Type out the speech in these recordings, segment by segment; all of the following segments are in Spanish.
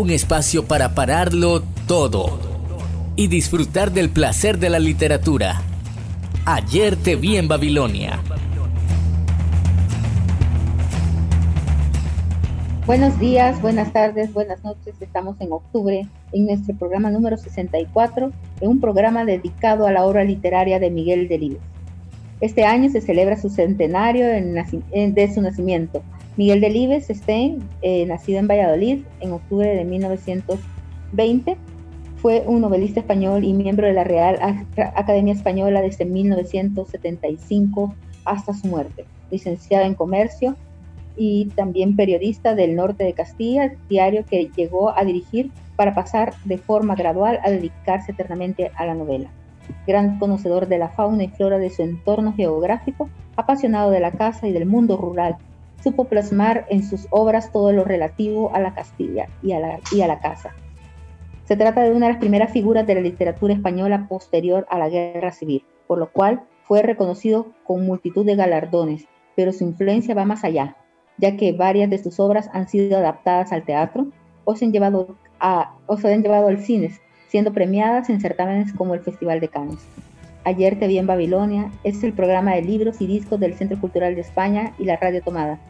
un espacio para pararlo todo y disfrutar del placer de la literatura. Ayer te vi en Babilonia. Buenos días, buenas tardes, buenas noches. Estamos en octubre en nuestro programa número 64, en un programa dedicado a la obra literaria de Miguel Delibes. Este año se celebra su centenario de su nacimiento, Miguel Delibes Stein, eh, nacido en Valladolid en octubre de 1920, fue un novelista español y miembro de la Real Academia Española desde 1975 hasta su muerte. Licenciado en Comercio y también periodista del norte de Castilla, diario que llegó a dirigir para pasar de forma gradual a dedicarse eternamente a la novela. Gran conocedor de la fauna y flora de su entorno geográfico, apasionado de la casa y del mundo rural, supo plasmar en sus obras todo lo relativo a la Castilla y a la, casa. Se trata de una de las primeras figuras de la literatura española posterior a la Guerra Civil, por lo cual fue reconocido con multitud de galardones, pero su influencia va más allá, ya que varias de sus obras han sido adaptadas al teatro o se han llevado al cine, siendo premiadas en certámenes como el Festival de Cannes. Ayer te vi en Babilonia es el programa de libros y discos del Centro Cultural de España y la Radio Tomada.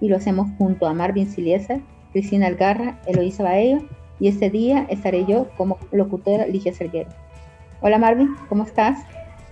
Y lo hacemos junto a Marvin Siliesa, Cristina Algarra, Eloísa Baello y este día estaré yo como locutora Ligia Serguero. Hola Marvin, ¿cómo estás?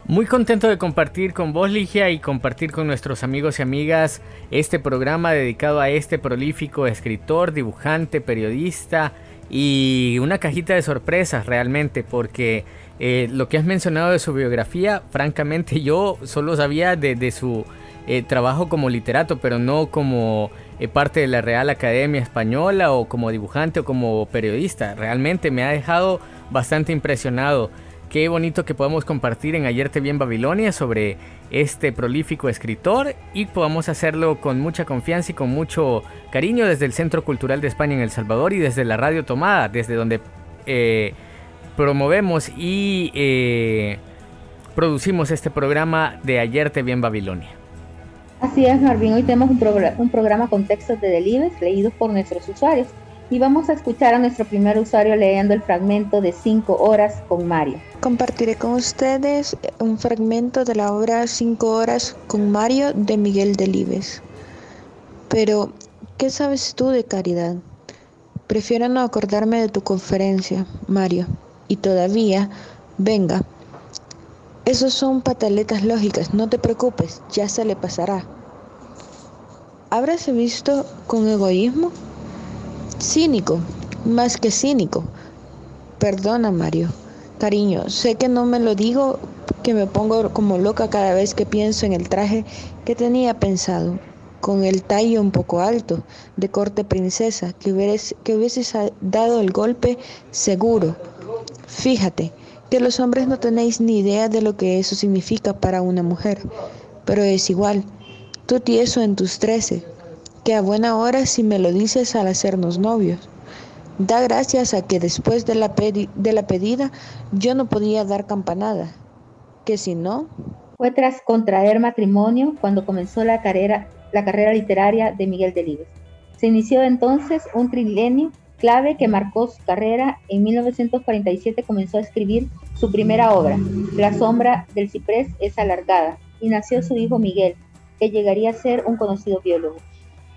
Muy contento de compartir con vos, Ligia, y compartir con nuestros amigos y amigas este programa dedicado a este prolífico escritor, dibujante, periodista y una cajita de sorpresas realmente, porque eh, lo que has mencionado de su biografía, francamente yo solo sabía de, su eh, trabajo como literato, pero no como eh, parte de la Real Academia Española o como dibujante o como periodista. Realmente me ha dejado bastante impresionado. Qué bonito que podamos compartir en Ayer te vi en Babilonia sobre este prolífico escritor y podamos hacerlo con mucha confianza y con mucho cariño desde el Centro Cultural de España en El Salvador y desde la Radio Tomada, desde donde promovemos y eh, producimos este programa de Ayer te vi en Babilonia. Así es, Marvin. Hoy tenemos un, programa con textos de Delibes leídos por nuestros usuarios. Y vamos a escuchar a nuestro primer usuario leyendo el fragmento de 5 horas con Mario. Compartiré con ustedes un fragmento de la obra 5 horas con Mario de Miguel Delibes. Pero, ¿qué sabes tú de caridad? Prefiero no acordarme de tu conferencia, Mario y todavía, venga. Esos son pataletas lógicas, no te preocupes, ya se le pasará. ¿Habráse visto con egoísmo? Cínico, más que cínico. Perdona, Mario. Cariño, sé que no me lo digo, que me pongo como loca cada vez que pienso en el traje que tenía pensado, con el tallo un poco alto, de corte princesa, que hubieses, que hubieses dado el golpe seguro Fíjate que los hombres no tenéis ni idea de lo que eso significa para una mujer, pero es igual. Tú tieso en tus trece, que a buena hora si me lo dices al hacernos novios. Da gracias a que después de la, de la pedida yo no podía dar campanada, que si no... Fue tras contraer matrimonio cuando comenzó la carrera, la carrera literaria de Miguel Delibes. Se inició entonces un trilenio clave que marcó su carrera, en 1947 comenzó a escribir su primera obra, La sombra del ciprés es alargada, y nació su hijo Miguel, que llegaría a ser un conocido biólogo.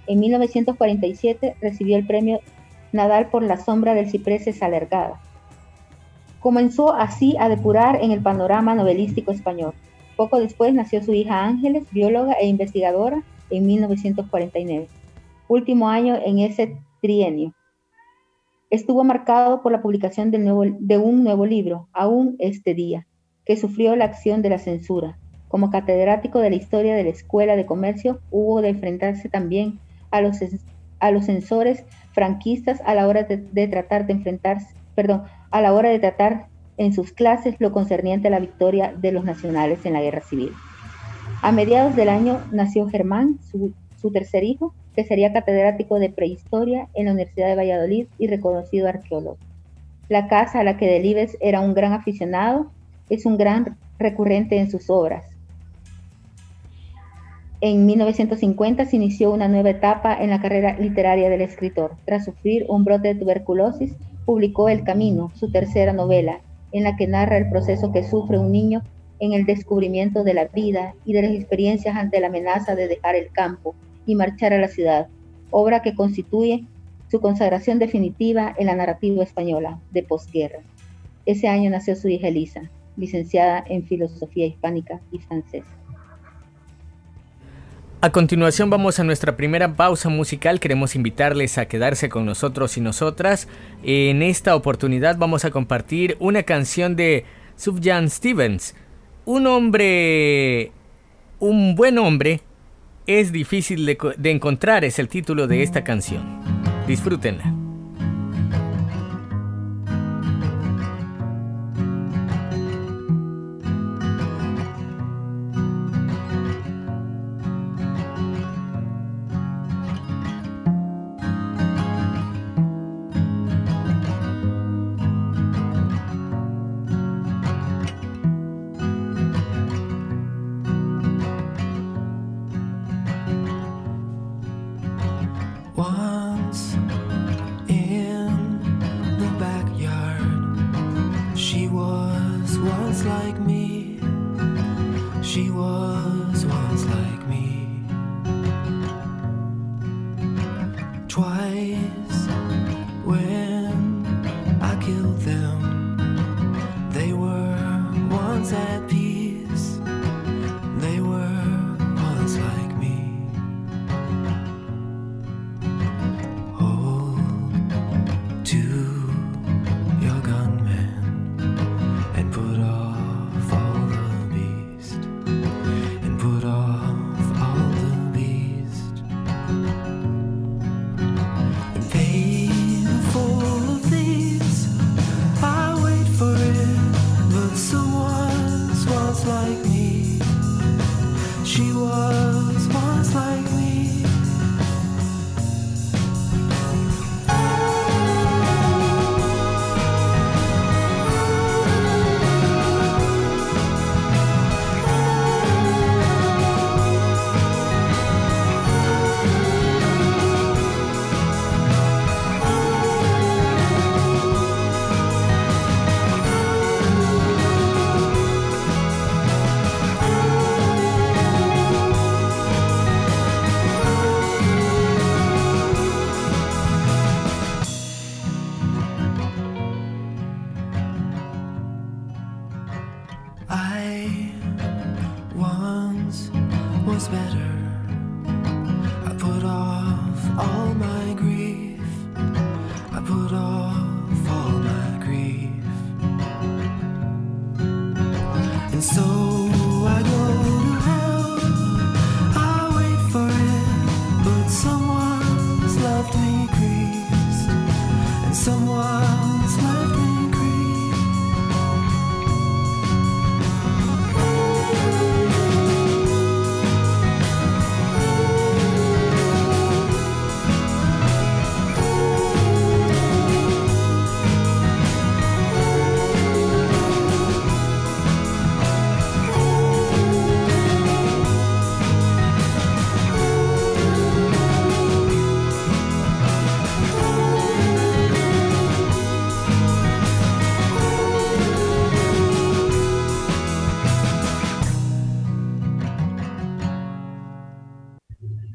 En 1947 recibió el premio Nadal por La sombra del ciprés es alargada. Comenzó así a depurar en el panorama novelístico español. Poco después nació su hija Ángeles, bióloga e investigadora, en 1949, último año en ese trienio estuvo marcado por la publicación de un nuevo libro, Aún este día, que sufrió la acción de la censura. Como catedrático de la historia de la Escuela de Comercio, hubo de enfrentarse también a los, a los censores franquistas a la hora de, tratar de enfrentarse perdón, a la hora de tratar en sus clases lo concerniente a la victoria de los nacionales en la guerra civil. A mediados del año nació Germán, su, su tercer hijo, que sería catedrático de prehistoria en la Universidad de Valladolid y reconocido arqueólogo. La casa a la que Delibes era un gran aficionado es un gran recurrente en sus obras. En 1950 se inició una nueva etapa en la carrera literaria del escritor. Tras sufrir un brote de tuberculosis, publicó El Camino, su tercera novela, en la que narra el proceso que sufre un niño en el descubrimiento de la vida y de las experiencias ante la amenaza de dejar el campo y marchar a la ciudad, obra que constituye su consagración definitiva en la narrativa española de posguerra. Ese año nació su hija Elisa, licenciada en Filosofía Hispánica y Francesa. A continuación vamos a nuestra primera pausa musical. Queremos invitarles a quedarse con nosotros y nosotras. En esta oportunidad vamos a compartir una canción de Sufjan Stevens. Un hombre... Un buen hombre es difícil de, de encontrar es el título de esta canción. Disfrútenla.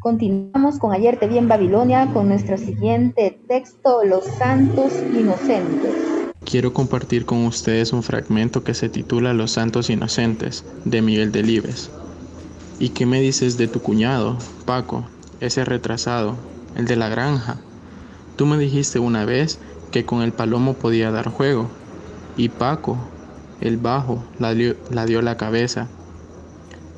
Continuamos con Ayer te vi en Babilonia con nuestro siguiente texto, Los Santos Inocentes. Quiero compartir con ustedes un fragmento que se titula Los Santos Inocentes, de Miguel Delibes. ¿Y qué me dices de tu cuñado, Paco, ese retrasado, el de la granja? Tú me dijiste una vez que con el palomo podía dar juego. Y Paco, el bajo, la dio la, dio la cabeza.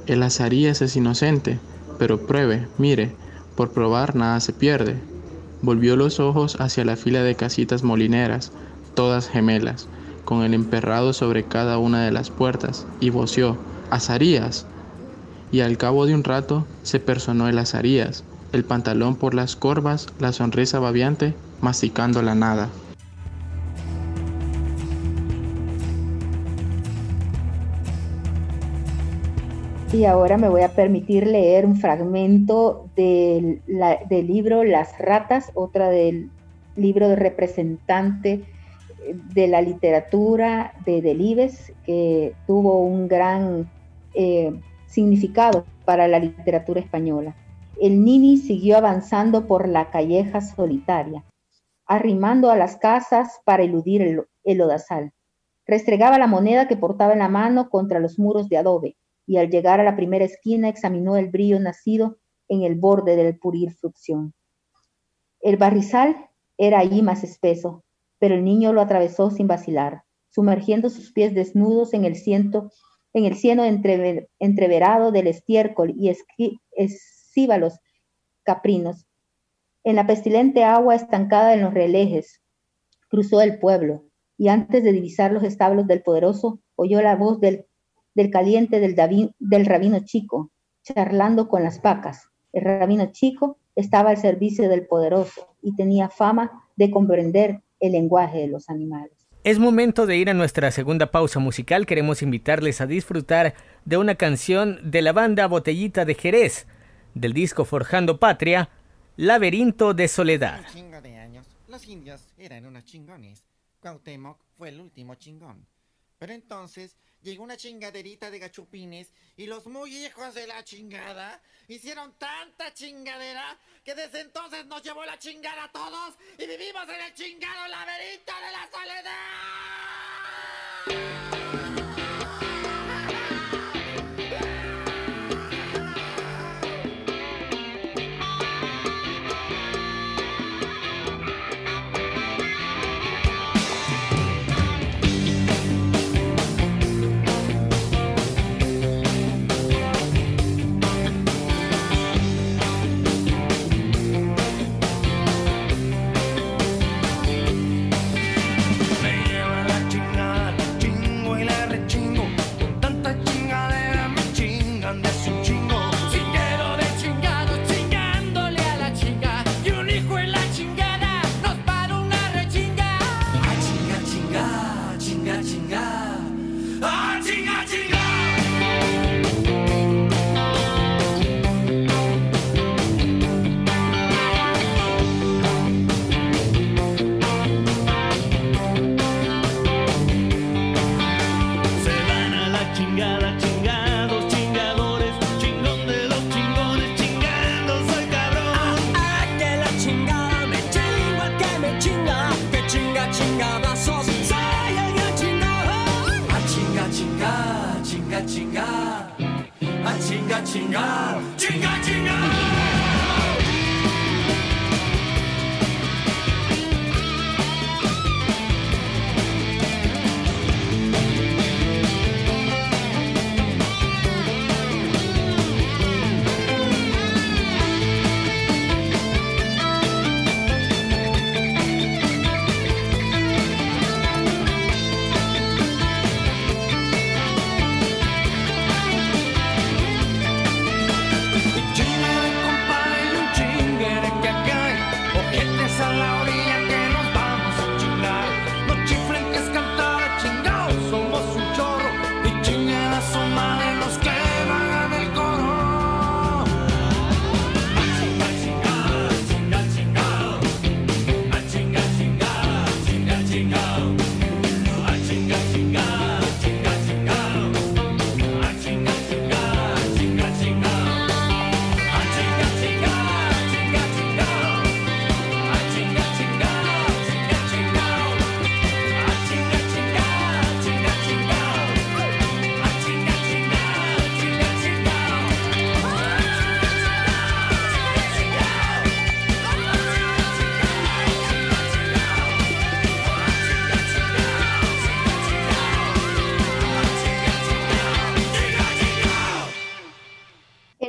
El azarías es inocente pero pruebe, mire, por probar nada se pierde. Volvió los ojos hacia la fila de casitas molineras, todas gemelas, con el emperrado sobre cada una de las puertas, y voció, Azarías. Y al cabo de un rato se personó el Azarías, el pantalón por las corvas, la sonrisa babiante, masticando la nada. Y ahora me voy a permitir leer un fragmento del, libro Las ratas, otra del libro de representante de la literatura de Delibes, que tuvo un gran eh, significado para la literatura española. El Nini siguió avanzando por la calleja solitaria, arrimando a las casas para eludir el, el. Restregaba la moneda que portaba en la mano contra los muros de adobe y al llegar a la primera esquina examinó el brillo nacido en el borde del purir frucción. El barrizal era allí más espeso, pero el niño lo atravesó sin vacilar, sumergiendo sus pies desnudos en el, ciento, en el cieno entreverado del estiércol y escíbalos caprinos. En la pestilente agua estancada en los relejes, cruzó el pueblo, y antes de divisar los establos del poderoso, oyó la voz del del caliente del, del rabino chico, charlando con las vacas. El rabino chico estaba al servicio del poderoso y tenía fama de comprender el lenguaje de los animales. Es momento de ir a nuestra segunda pausa musical. Queremos invitarles a disfrutar de una canción de la banda Botellita de Jerez, del disco Forjando Patria, Laberinto de Soledad. Un chingo de años, los indios eran unos chingones. Cuauhtémoc fue el último chingón. Pero entonces llegó una chingaderita de gachupines y los muy hijos de la chingada hicieron tanta chingadera que desde entonces nos llevó la chingada a todos y vivimos en el chingado laberinto de la soledad.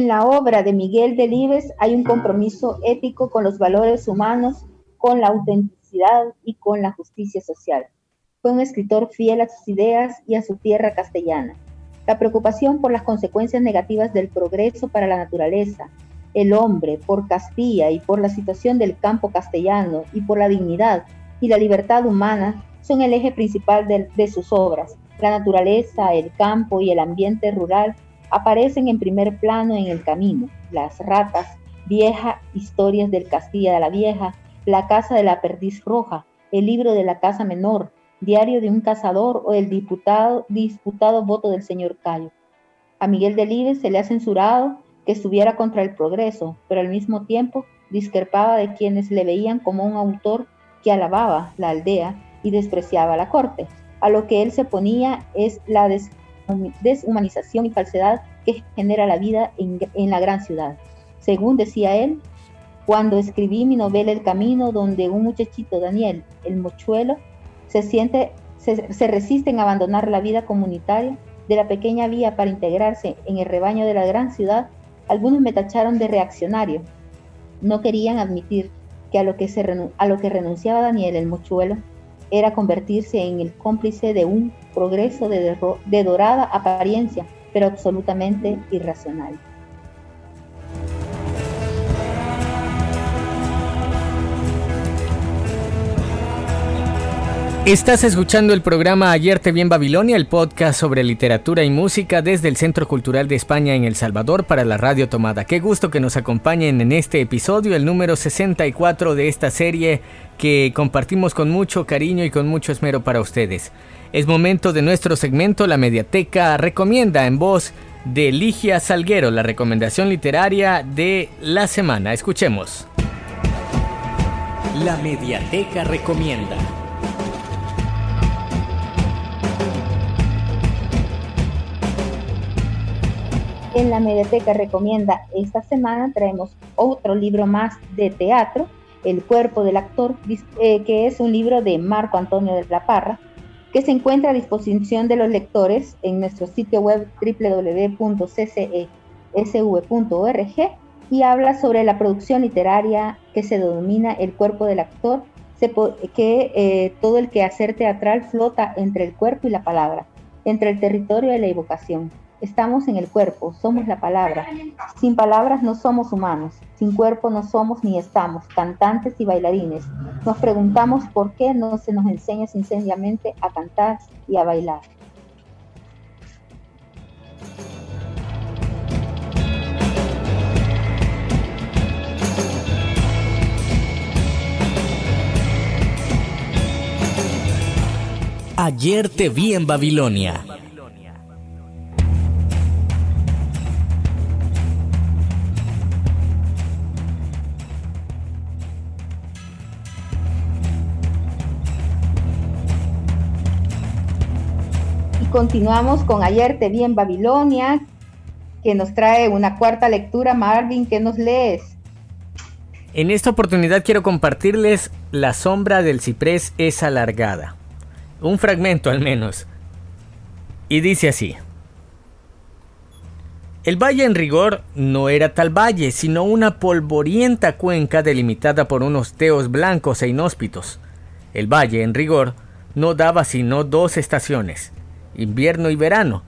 La obra de Miguel Delibes hay un compromiso ético con los valores humanos con la autenticidad y con la justicia social. Fue un escritor fiel a sus ideas y a su tierra castellana. La preocupación por las consecuencias negativas del progreso para la naturaleza, el hombre, por Castilla y por la situación del campo castellano y por la dignidad y la libertad humana son el eje principal de, sus obras. La naturaleza, el campo y el ambiente rural aparecen en primer plano en el camino. Las ratas, vieja historias del Castilla de la Vieja, la casa de la perdiz roja, el libro de la casa menor, diario de un cazador o el diputado, disputado voto del señor Cayo. A Miguel Delibes se le ha censurado que estuviera contra el progreso, pero al mismo tiempo discrepaba de quienes le veían como un autor que alababa la aldea y despreciaba la corte. A lo que él se ponía es la deshumanización y falsedad que genera la vida en, la gran ciudad. Según decía él, cuando escribí mi novela El Camino, donde un muchachito, Daniel, el mochuelo, se siente, se, resiste en abandonar la vida comunitaria de la pequeña vía para integrarse en el rebaño de la gran ciudad, algunos me tacharon de reaccionario. No querían admitir que a lo que, se a lo que renunciaba Daniel el mochuelo era convertirse en el cómplice de un progreso de, dorada apariencia, pero absolutamente irracional. Estás escuchando el programa Ayer te vi en Babilonia, el podcast sobre literatura y música desde el Centro Cultural de España en El Salvador para la Radio Tomada. Qué gusto que nos acompañen en este episodio, el número 64 de esta serie que compartimos con mucho cariño y con mucho esmero para ustedes. Es momento de nuestro segmento La Mediateca Recomienda en voz de Ligia Salguero, la recomendación literaria de la semana. Escuchemos. La Mediateca Recomienda. En la Mediateca Recomienda esta semana traemos otro libro más de teatro, El cuerpo del actor, eh, que es un libro de Marco Antonio de la Parra, que se encuentra a disposición de los lectores en nuestro sitio web www.ccesv.org y habla sobre la producción literaria que se denomina El cuerpo del actor, que eh, todo el quehacer teatral flota entre el cuerpo y la palabra, entre el territorio y la evocación Estamos en el cuerpo, somos la palabra. Sin palabras no somos humanos, sin cuerpo no somos ni estamos, cantantes y bailarines. Nos preguntamos por qué no se nos enseña sencillamente a cantar y a bailar. Ayer te vi en Babilonia continuamos con Ayer te vi en Babilonia, que nos trae una cuarta lectura. Marvin, ¿qué nos lees? En esta oportunidad quiero compartirles La sombra del ciprés es alargada. Un fragmento al menos. Y dice así. El valle en rigor no era tal valle, sino una polvorienta cuenca delimitada por unos teos blancos e inhóspitos. El valle en rigor no daba sino dos estaciones, invierno y verano,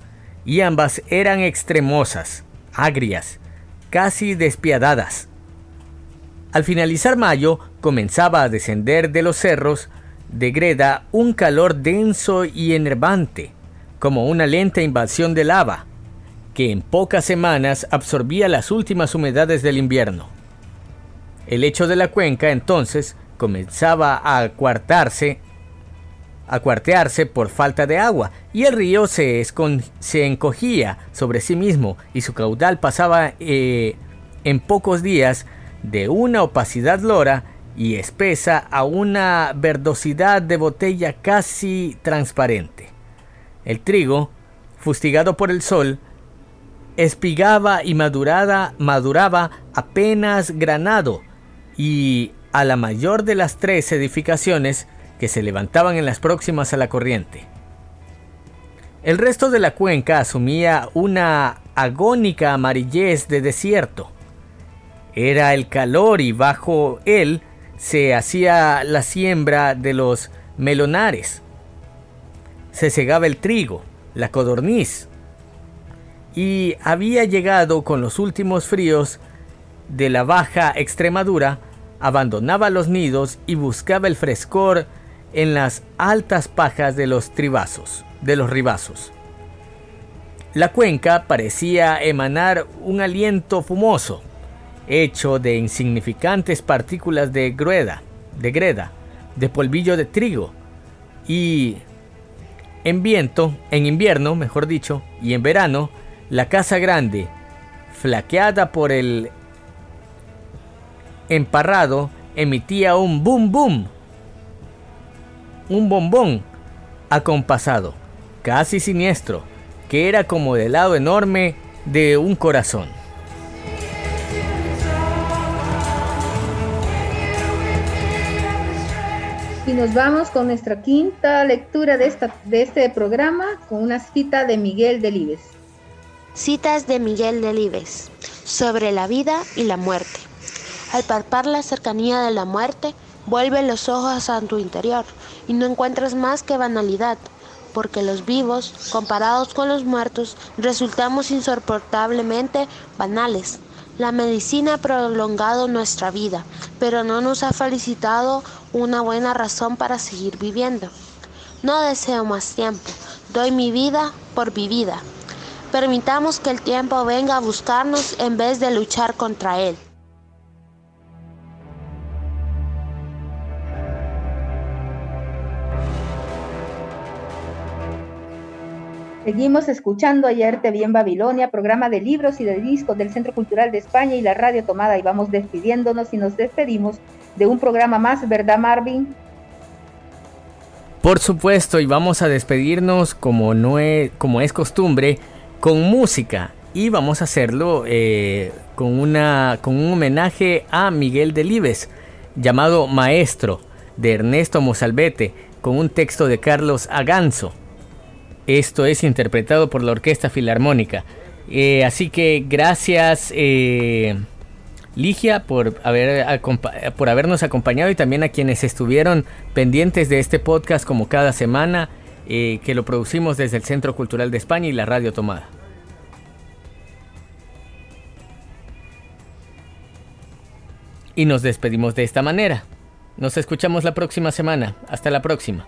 y ambas eran extremosas, agrias, casi despiadadas. Al finalizar mayo comenzaba a descender de los cerros de Greda un calor denso y enervante, como una lenta invasión de lava, que en pocas semanas absorbía las últimas humedades del invierno. El lecho de la cuenca entonces comenzaba a acuartarse a cuartearse por falta de agua, y el río se, se encogía sobre sí mismo y su caudal pasaba eh, en pocos días de una opacidad lora y espesa a una verdosidad de botella casi transparente. El trigo, fustigado por el sol, espigaba y madurada, maduraba apenas granado, y a la mayor de las tres edificaciones que se levantaban en las próximas a la corriente. El resto de la cuenca asumía una agónica amarillez de desierto. Era el calor y bajo él se hacía la siembra de los melonares, se segaba el trigo, la codorniz, y había llegado con los últimos fríos de la baja Extremadura, abandonaba los nidos y buscaba el frescor en las altas pajas de los tribazos, de los ribazos. La cuenca parecía emanar un aliento fumoso, hecho de insignificantes partículas de grueda, de greda, de polvillo de trigo y en viento, en invierno, mejor dicho, y en verano, la casa grande, flaqueada por el emparrado, emitía un boom boom, un bombón acompasado, casi siniestro, que era como del lado enorme de un corazón. Y nos vamos con nuestra quinta lectura de, esta, de este programa con una cita de Miguel Delibes. Citas de Miguel Delibes sobre la vida y la muerte. Al palpar la cercanía de la muerte, vuelve los ojos a tu interior y no encuentras más que banalidad, porque los vivos, comparados con los muertos, resultamos insoportablemente banales. La medicina ha prolongado nuestra vida, pero no nos ha felicitado una buena razón para seguir viviendo. No deseo más tiempo, doy mi vida por vivida. Permitamos que el tiempo venga a buscarnos en vez de luchar contra él. Seguimos escuchando Ayer te vi en Babilonia, programa de libros y de discos del Centro Cultural de España y la Radio Tomada. Y vamos despidiéndonos y nos despedimos de un programa más, ¿verdad, Marvin? Por supuesto, y vamos a despedirnos como, no es, como es costumbre, con música. Y vamos a hacerlo eh, con, una, con un homenaje a Miguel Delibes, llamado Maestro, de Ernesto Mozalbete, con un texto de Carlos Aganzo. Esto es interpretado por la Orquesta Filarmónica. Eh, así que gracias eh, Ligia por, haber, por habernos acompañado y también a quienes estuvieron pendientes de este podcast como cada semana, eh, que lo producimos desde el Centro Cultural de España y la Radio Tomada. Y nos despedimos de esta manera. Nos escuchamos la próxima semana. Hasta la próxima.